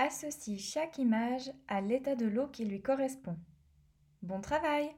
Associe chaque image à l'état de l'eau qui lui correspond. Bon travail